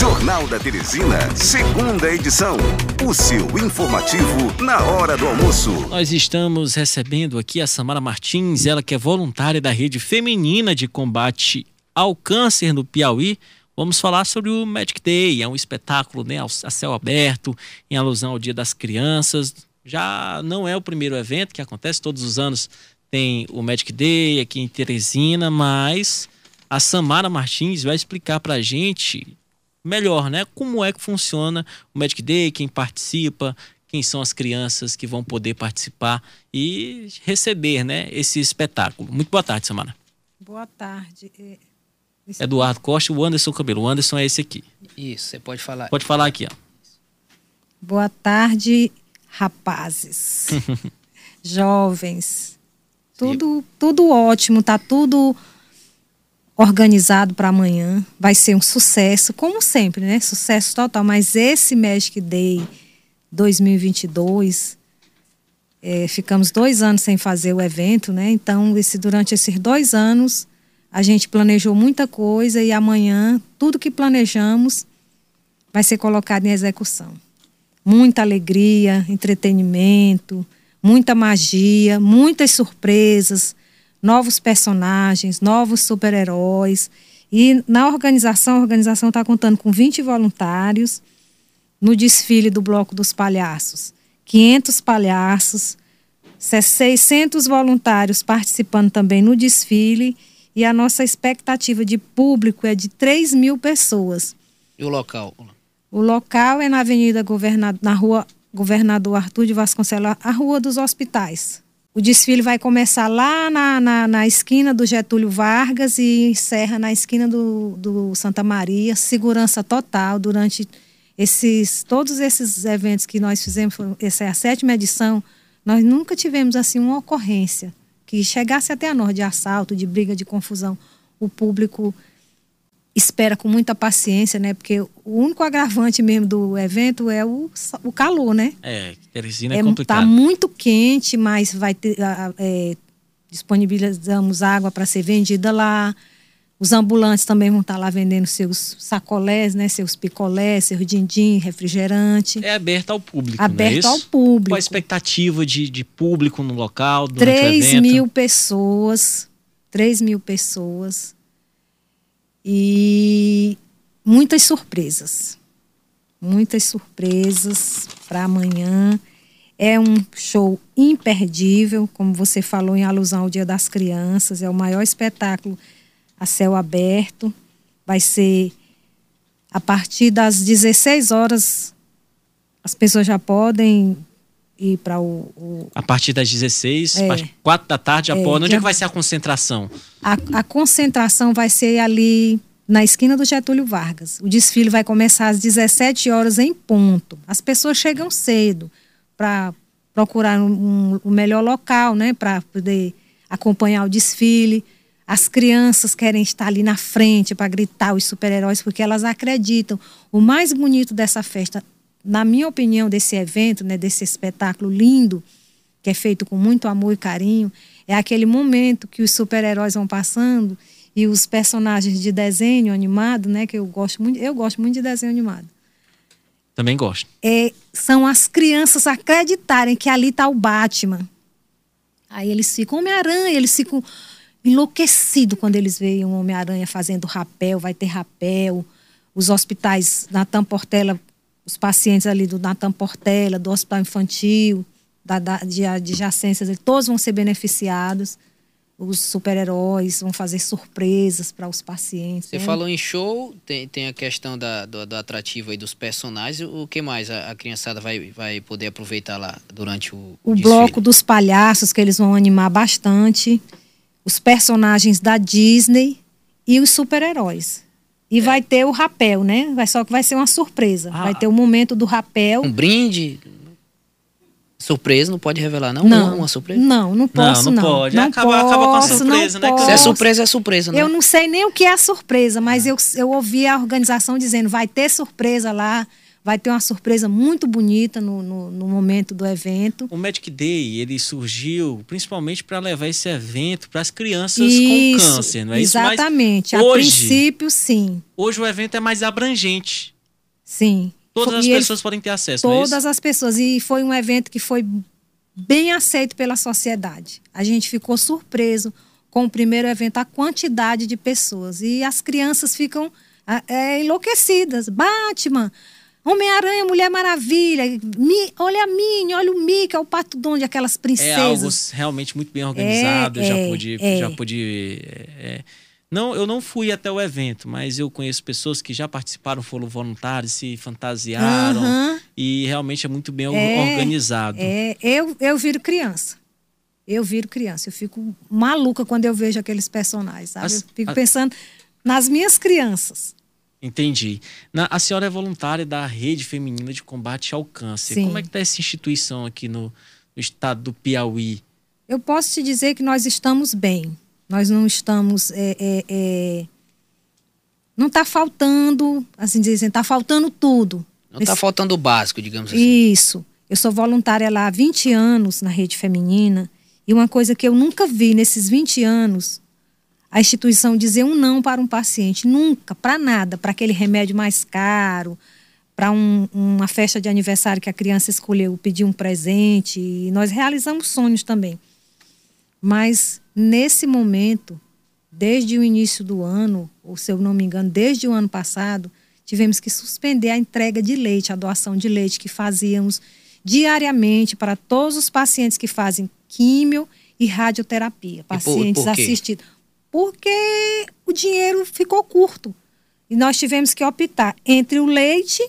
Jornal da Teresina, segunda edição. O seu informativo na hora do almoço. Nós estamos recebendo aqui a Samara Martins, ela que é voluntária da Rede Feminina de Combate ao Câncer no Piauí. Vamos falar sobre o Magic Day, é um espetáculo né, a céu aberto, em alusão ao Dia das Crianças. Já não é o primeiro evento que acontece, todos os anos tem o Magic Day aqui em Teresina, mas a Samara Martins vai explicar para a gente melhor, né? Como é que funciona o Magic Day, quem participa, quem são as crianças que vão poder participar e receber, né, esse espetáculo. Muito boa tarde, Samara. Boa tarde. É, Eduardo Costa, o Anderson Cabelo. O Anderson é esse aqui. Isso, você pode falar. Pode falar aqui, ó. Boa tarde, rapazes, jovens. Tudo, tudo ótimo, tá tudo organizado para amanhã. Vai ser um sucesso, como sempre, né? Sucesso total. Mas esse Magic Day 2022, é, ficamos dois anos sem fazer o evento, né? Então, esse, durante esses dois anos, a gente planejou muita coisa e amanhã, tudo que planejamos vai ser colocado em execução. Muita alegria, entretenimento, muita magia, muitas surpresas novos personagens, novos super-heróis. E na organização, a organização está contando com 20 voluntários no desfile do Bloco dos Palhaços. 500 palhaços, 600 voluntários participando também no desfile e a nossa expectativa de público é de 3 mil pessoas. E o local? O local é na Avenida Governador, na Rua Governador Arthur de Vasconcelos, a Rua dos Hospitais. O desfile vai começar lá na, na, na, esquina do Getúlio Vargas e encerra na esquina do, do Santa Maria. Segurança total durante esses todos esses eventos que nós fizemos. Essa é a sétima edição. Nós nunca tivemos assim uma ocorrência que chegasse até a nós de assalto, de briga, de confusão. O público espera com muita paciência, né? Porque o único agravante mesmo do evento é o, o calor, né? É, Teresina é, é complicado. Tá muito quente, mas vai ter é, disponibilizamos água para ser vendida lá. Os ambulantes também vão estar tá lá vendendo seus sacolés, né? Seus picolés, seu dindim, refrigerante. É aberto ao público, Aberto é ao público. Qual a expectativa de, de público no local durante 3 o evento? mil pessoas. 3 mil pessoas e muitas surpresas. Muitas surpresas para amanhã. É um show imperdível, como você falou, em alusão ao Dia das Crianças. É o maior espetáculo a céu aberto. Vai ser a partir das 16 horas. As pessoas já podem ir para o, o, A partir das 16, é, 4 da tarde já é. Onde é que vai ser a concentração? A, a concentração vai ser ali na esquina do Getúlio Vargas. O desfile vai começar às 17 horas em ponto. As pessoas chegam cedo para procurar um, um, um, melhor local, né, para poder acompanhar o desfile. As crianças querem estar ali na frente para gritar os super-heróis, porque elas acreditam. O mais bonito dessa festa na minha opinião, desse evento, né, desse espetáculo lindo, que é feito com muito amor e carinho, é aquele momento que os super-heróis vão passando e os personagens de desenho animado, né, que eu gosto muito, eu gosto muito de desenho animado. Também gosto. É, são as crianças acreditarem que ali está o Batman. Aí eles ficam Homem-Aranha, eles ficam enlouquecidos quando eles veem o Homem-Aranha fazendo rapel, vai ter rapel. Os hospitais, Natan Portela os pacientes ali do Natan Portela, do Hospital Infantil, da, da, de adjacências, todos vão ser beneficiados. Os super-heróis vão fazer surpresas para os pacientes. Você né? falou em show, tem, tem a questão da, do, do atrativo aí dos personagens. O que mais a, a, criançada vai, vai poder aproveitar lá durante o. O, o bloco dos palhaços, que eles vão animar bastante. Os personagens da Disney e os super-heróis. E é. vai ter o rapel, né? Vai, só que vai ser uma surpresa. Ah. Vai ter o momento do rapel. Um brinde? Surpresa, não pode revelar, não? Não, uma surpresa? Não, não posso, não. Não, não pode. Não acaba, posso, acaba com a surpresa, né? Posso. Se é surpresa, é surpresa, né? Eu não sei nem o que é a surpresa, mas eu, eu ouvi a organização dizendo vai ter surpresa lá, Vai ter uma surpresa muito bonita no, no, no momento do evento. O Magic Day, ele surgiu principalmente para levar esse evento para as crianças isso, com câncer, não é exatamente. isso? Exatamente. A princípio, sim. Hoje o evento é mais abrangente. Sim. Todas as pessoas podem ter acesso, é Todas é as pessoas. E foi um evento que foi bem aceito pela sociedade. A gente ficou surpreso com o primeiro evento, a quantidade de pessoas. E as crianças ficam é, enlouquecidas. Batman, Homem-Aranha, Mulher Maravilha, Mi, olha a Minnie, olha o Mickey, o Pato Donde, aquelas princesas. É algo realmente muito bem organizado, é, já é, pude... É. Já pude é, não, eu não fui até o evento, mas eu conheço pessoas que já participaram, foram voluntários, se fantasiaram uhum. e realmente é muito bem é, organizado. É, eu, eu viro criança. Eu viro criança. Eu fico maluca quando eu vejo aqueles personagens, sabe? As, eu fico a... pensando nas minhas crianças. Entendi. Na, a senhora é voluntária da Rede Feminina de Combate ao Câncer. Sim. Como é que está essa instituição aqui no, no estado do Piauí? Eu posso te dizer que nós estamos bem. Nós não estamos. É, é, é... Não está faltando, assim dizem, está faltando tudo. Não está faltando o básico, digamos assim. Isso. Eu sou voluntária lá há 20 anos na rede feminina. E uma coisa que eu nunca vi nesses 20 anos, a instituição dizer um não para um paciente. Nunca, para nada. Para aquele remédio mais caro, para um, uma festa de aniversário que a criança escolheu pedir um presente. E nós realizamos sonhos também. Mas nesse momento, desde o início do ano, ou se eu não me engano, desde o ano passado, tivemos que suspender a entrega de leite, a doação de leite que fazíamos diariamente para todos os pacientes que fazem químio e radioterapia, pacientes por, por assistidos. Porque o dinheiro ficou curto. E nós tivemos que optar entre o leite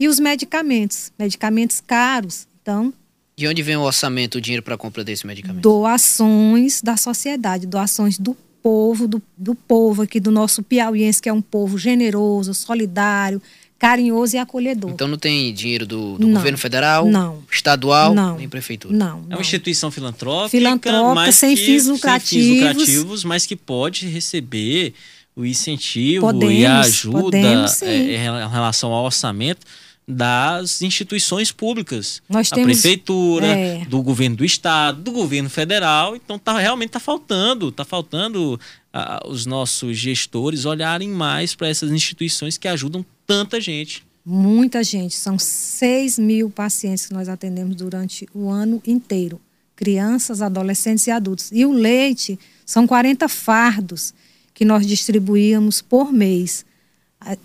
e os medicamentos, medicamentos caros. Então, de onde vem o orçamento, o dinheiro para a compra desse medicamento? Doações da sociedade, doações do povo, do, do povo aqui, do nosso piauiense, que é um povo generoso, solidário, carinhoso e acolhedor. Então não tem dinheiro do, do governo federal, não, estadual, não, nem prefeitura? Não, É uma instituição filantrópica, filantrópica sem, que, fins lucrativos, sem fins lucrativos, mas que pode receber o incentivo podemos, e a ajuda podemos, é, em relação ao orçamento das instituições públicas. Nós temos, a prefeitura, é... do governo do estado, do governo federal. Então tá, realmente está faltando, está faltando ah, os nossos gestores olharem mais para essas instituições que ajudam tanta gente. Muita gente, são 6 mil pacientes que nós atendemos durante o ano inteiro. Crianças, adolescentes e adultos. E o leite são 40 fardos que nós distribuíamos por mês.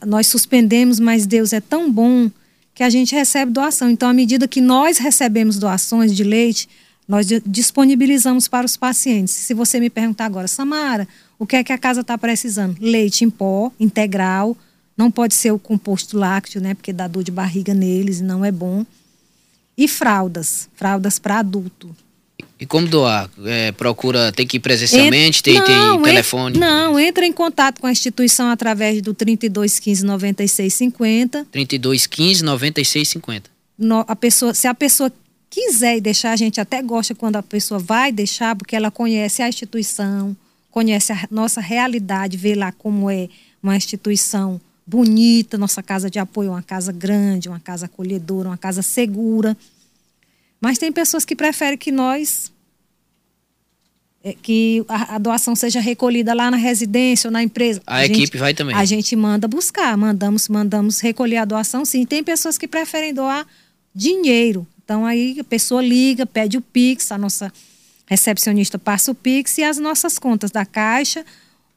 Nós suspendemos, mas Deus é tão bom que a gente recebe doação. Então, à medida que nós recebemos doações de leite, nós disponibilizamos para os pacientes. Se você me perguntar agora, Samara, o que é que a casa está precisando? Leite em pó, integral, não pode ser o composto lácteo, né? Porque dá dor de barriga neles e não é bom. E fraldas, fraldas para adulto. E como doar? É, procura, tem que ir presencialmente, tem, não, tem telefone? não, entra em contato com a instituição através do 3215 9650. 3215 9650. No, a pessoa, se a pessoa quiser deixar, a gente até gosta quando a pessoa vai deixar, porque ela conhece a instituição, conhece a nossa realidade, vê lá como é uma instituição bonita, nossa casa de apoio, uma casa grande, uma casa acolhedora, uma casa segura. Mas tem pessoas que preferem que nós é, que a, a, doação seja recolhida lá na residência ou na empresa. A, a equipe gente, vai também. A gente manda buscar, mandamos, mandamos recolher a doação, sim. Tem pessoas que preferem doar dinheiro. Então aí a pessoa liga, pede o Pix, a nossa recepcionista passa o Pix e as nossas contas da Caixa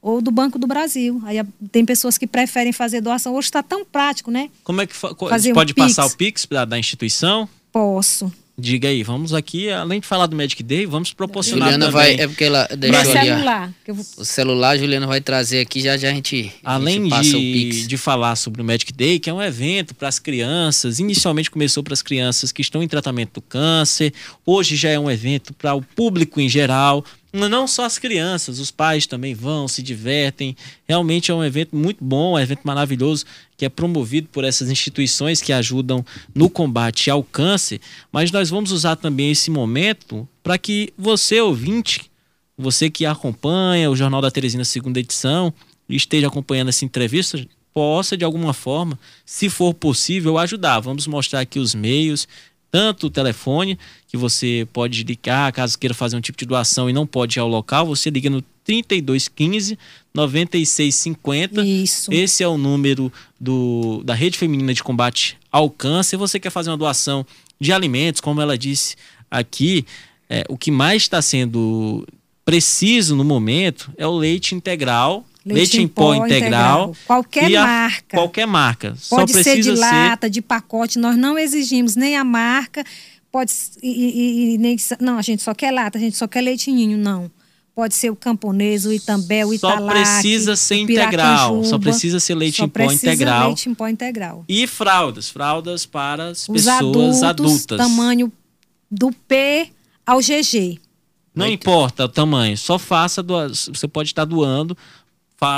ou do Banco do Brasil. Aí tem pessoas que preferem fazer doação. Hoje está tão prático, né? Como é que fa Fazer pode um passar o Pix da, da instituição? Posso. Diga aí, vamos aqui, além de falar do Magic Day, vamos proporcionar Juliana também. vai, é porque ela deixou ali celular, vou... o celular, a Juliana vai trazer aqui, já já a gente Além a gente de, de falar sobre o Magic Day, que é um evento para as crianças, inicialmente começou para as crianças que estão em tratamento do câncer, hoje já é um evento para o público em geral, não só as crianças, os pais também vão, se divertem. Realmente é um evento muito bom, um evento maravilhoso que é promovido por essas instituições que ajudam no combate ao câncer. Mas nós vamos usar também esse momento para que você, ouvinte, você que acompanha o Jornal da Teresina, segunda edição, e esteja acompanhando essa entrevista, possa, de alguma forma, se for possível, ajudar. Vamos mostrar aqui os meios, tanto o telefone, que você pode ligar, caso queira fazer um tipo de doação e não pode ir ao local, você liga no 3215 9650. Isso. Esse é o número do, da Rede Feminina de Combate ao Câncer. Você quer fazer uma doação de alimentos, como ela disse aqui, é, o que mais está sendo preciso no momento é o leite integral. Leite, em pó, integral, integral. Qualquer marca. Qualquer marca. Pode Só ser de ser... lata, de pacote. Nós não exigimos nem a marca. Pode e, e, e, nem não, a gente só quer lata, a gente só quer leitinho, não. Pode ser o camponês, o itambé, o italac. Só precisa ser integral. Só precisa ser leite em pó integral. leite em pó integral. E fraldas. Fraldas para as Os pessoas adultos, adultas. tamanho do P ao GG. Não importa o tamanho. Só faça. Você pode estar doando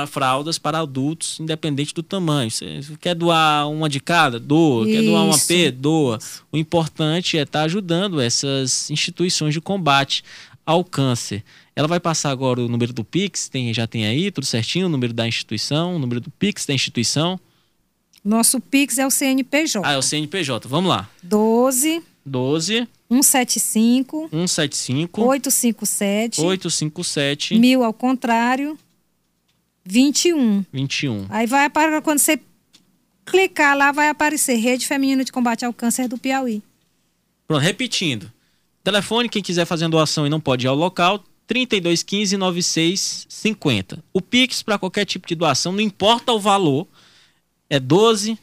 fraldas para adultos, independente do tamanho. Você quer doar uma de cada? Doa. Isso. Quer doar uma P? Doa. O importante é estar ajudando essas instituições de combate ao câncer. Ela vai passar agora o número do Pix, tem, já tem aí, tudo certinho, o número da instituição, o número do Pix da instituição. Nosso Pix é o CNPJ. Ah, é o CNPJ. Vamos lá. 12 12 175 175 857 857 mil ao contrário 21. 21. Aí vai aparecer quando você clicar lá vai aparecer Rede Feminina de Combate ao Câncer do Piauí. Pronto, repetindo. Telefone quem quiser fazer doação e não pode ir ao local 3215 9650. O Pix para qualquer tipo de doação, não importa o valor, é 12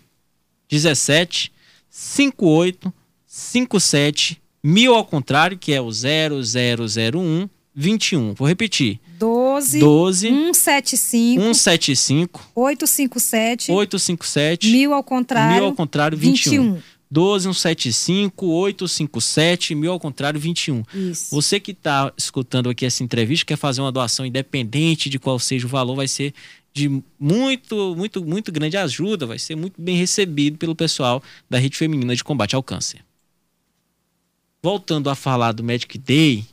17 58 57 mil ao contrário, que é o 0001 21. Vou repetir. 12 12 175 175 857 857 mil ao contrário mil ao contrário 21. 21. 12 175 857 mil ao contrário 21. Isso. Você que está escutando aqui essa entrevista quer fazer uma doação independente de qual seja o valor, vai ser de muito, muito, muito grande ajuda, vai ser muito bem recebido pelo pessoal da Rede Feminina de Combate ao Câncer. Voltando a falar do Magic Day,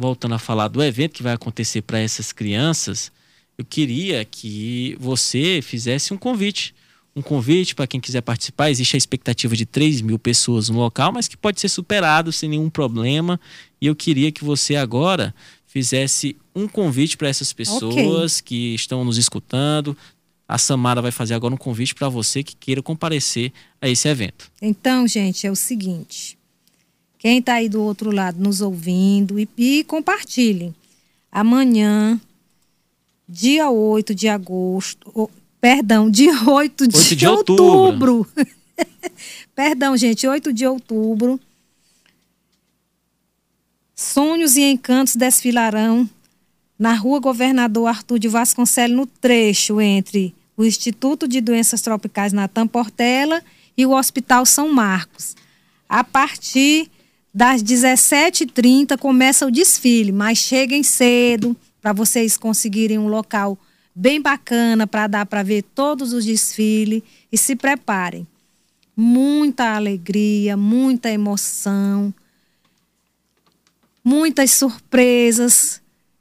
voltando a falar do evento que vai acontecer para essas crianças, eu queria que você fizesse um convite um convite para quem quiser participar. Existe a expectativa de 3 mil pessoas no local, mas que pode ser superado sem nenhum problema. E eu queria que você agora fizesse um convite para essas pessoas okay. que estão nos escutando. A Samara vai fazer agora um convite para você que queira comparecer a esse evento. Então, gente, é o seguinte. Quem está aí do outro lado nos ouvindo e, e compartilhem. Amanhã, dia 8 de agosto, Perdão, dia 8 de, 8 de outubro. outubro. Perdão, gente, 8 de outubro. Sonhos e encantos desfilarão na rua Governador Arthur de Vasconcelos, no trecho entre o Instituto de Doenças Tropicais Natan Portela e o Hospital São Marcos. A partir das 17h30 começa o desfile, mas cheguem cedo para vocês conseguirem um local bem bacana para dar para ver todos os desfiles e se preparem. Muita alegria, muita emoção, muitas surpresas.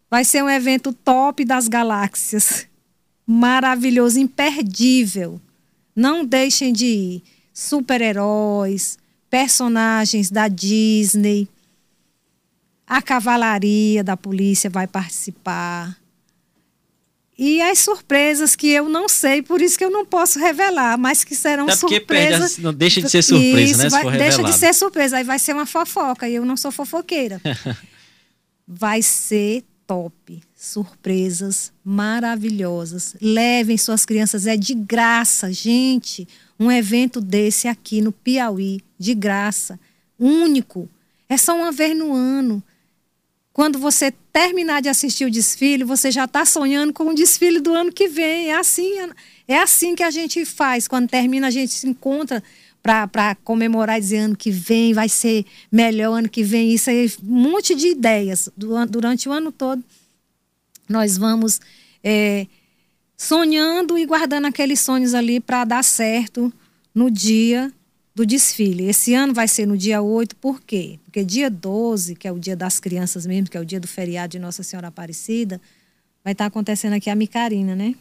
Vai ser um evento top das galáxias. Maravilhoso, imperdível. Não deixem de ir. Super-heróis, personagens da Disney, a cavalaria da polícia vai participar e as surpresas que eu não sei, por isso que eu não posso revelar, mas que serão Até surpresas. Perde, não deixa de ser surpresa, isso, né? Vai, deixa de ser surpresa, aí vai ser uma fofoca e eu não sou fofoqueira. vai ser top, surpresas maravilhosas. Levem suas crianças, é de graça, gente. Um evento desse aqui no Piauí, de graça, único. É só uma vez no ano. Quando você terminar de assistir o desfile, você já está sonhando com o desfile do ano que vem. É assim, é assim que a gente faz. Quando termina, a gente se encontra para comemorar e dizer ano que vem vai ser melhor, ano que vem. Isso aí, um monte de ideias. Durante o ano todo, nós vamos é, sonhando e guardando aqueles sonhos ali para dar certo no dia do desfile. Esse ano vai ser no dia 8, por quê? Porque dia 12, que é o dia das crianças mesmo, que é o dia do feriado de Nossa Senhora Aparecida, vai estar acontecendo aqui a Micarina, né?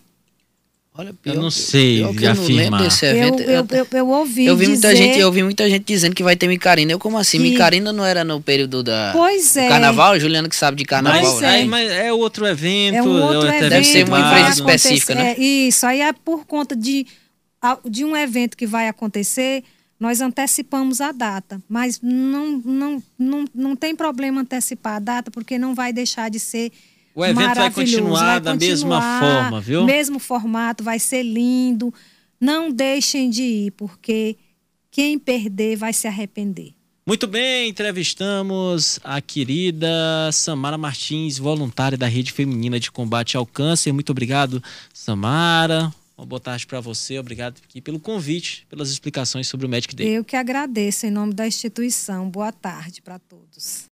Olha, Eu não sei pior eu lembro afirmar. desse Eu, evento. eu, eu, eu ouvi Eu vi muita dizer... gente, eu vi muita gente dizendo que vai ter micarina. Eu como assim? Que- Micarina não era no período da Pois do é. carnaval, Juliano que sabe de carnaval, Mas, né? é. mas é outro evento. É um outro outro evento. Deve ser uma que vai empresa específica, né? acontecer. É, isso, aí é por conta de, de um evento que vai acontecer, nós antecipamos a data. Mas não, não, não, não tem problema antecipar a data, porque não vai deixar de ser O evento vai continuar Vai da mesma continuar, forma, viu? Mesmo formato, vai ser lindo. Não deixem de ir, porque quem perder vai se arrepender. Muito bem, entrevistamos a querida Samara Martins, voluntária da Rede Feminina de Combate ao Câncer. Muito obrigado, Samara. Uma boa tarde para você. Obrigado aqui pelo convite, pelas explicações sobre o Magic Day. Eu que agradeço em nome da instituição. Boa tarde para todos.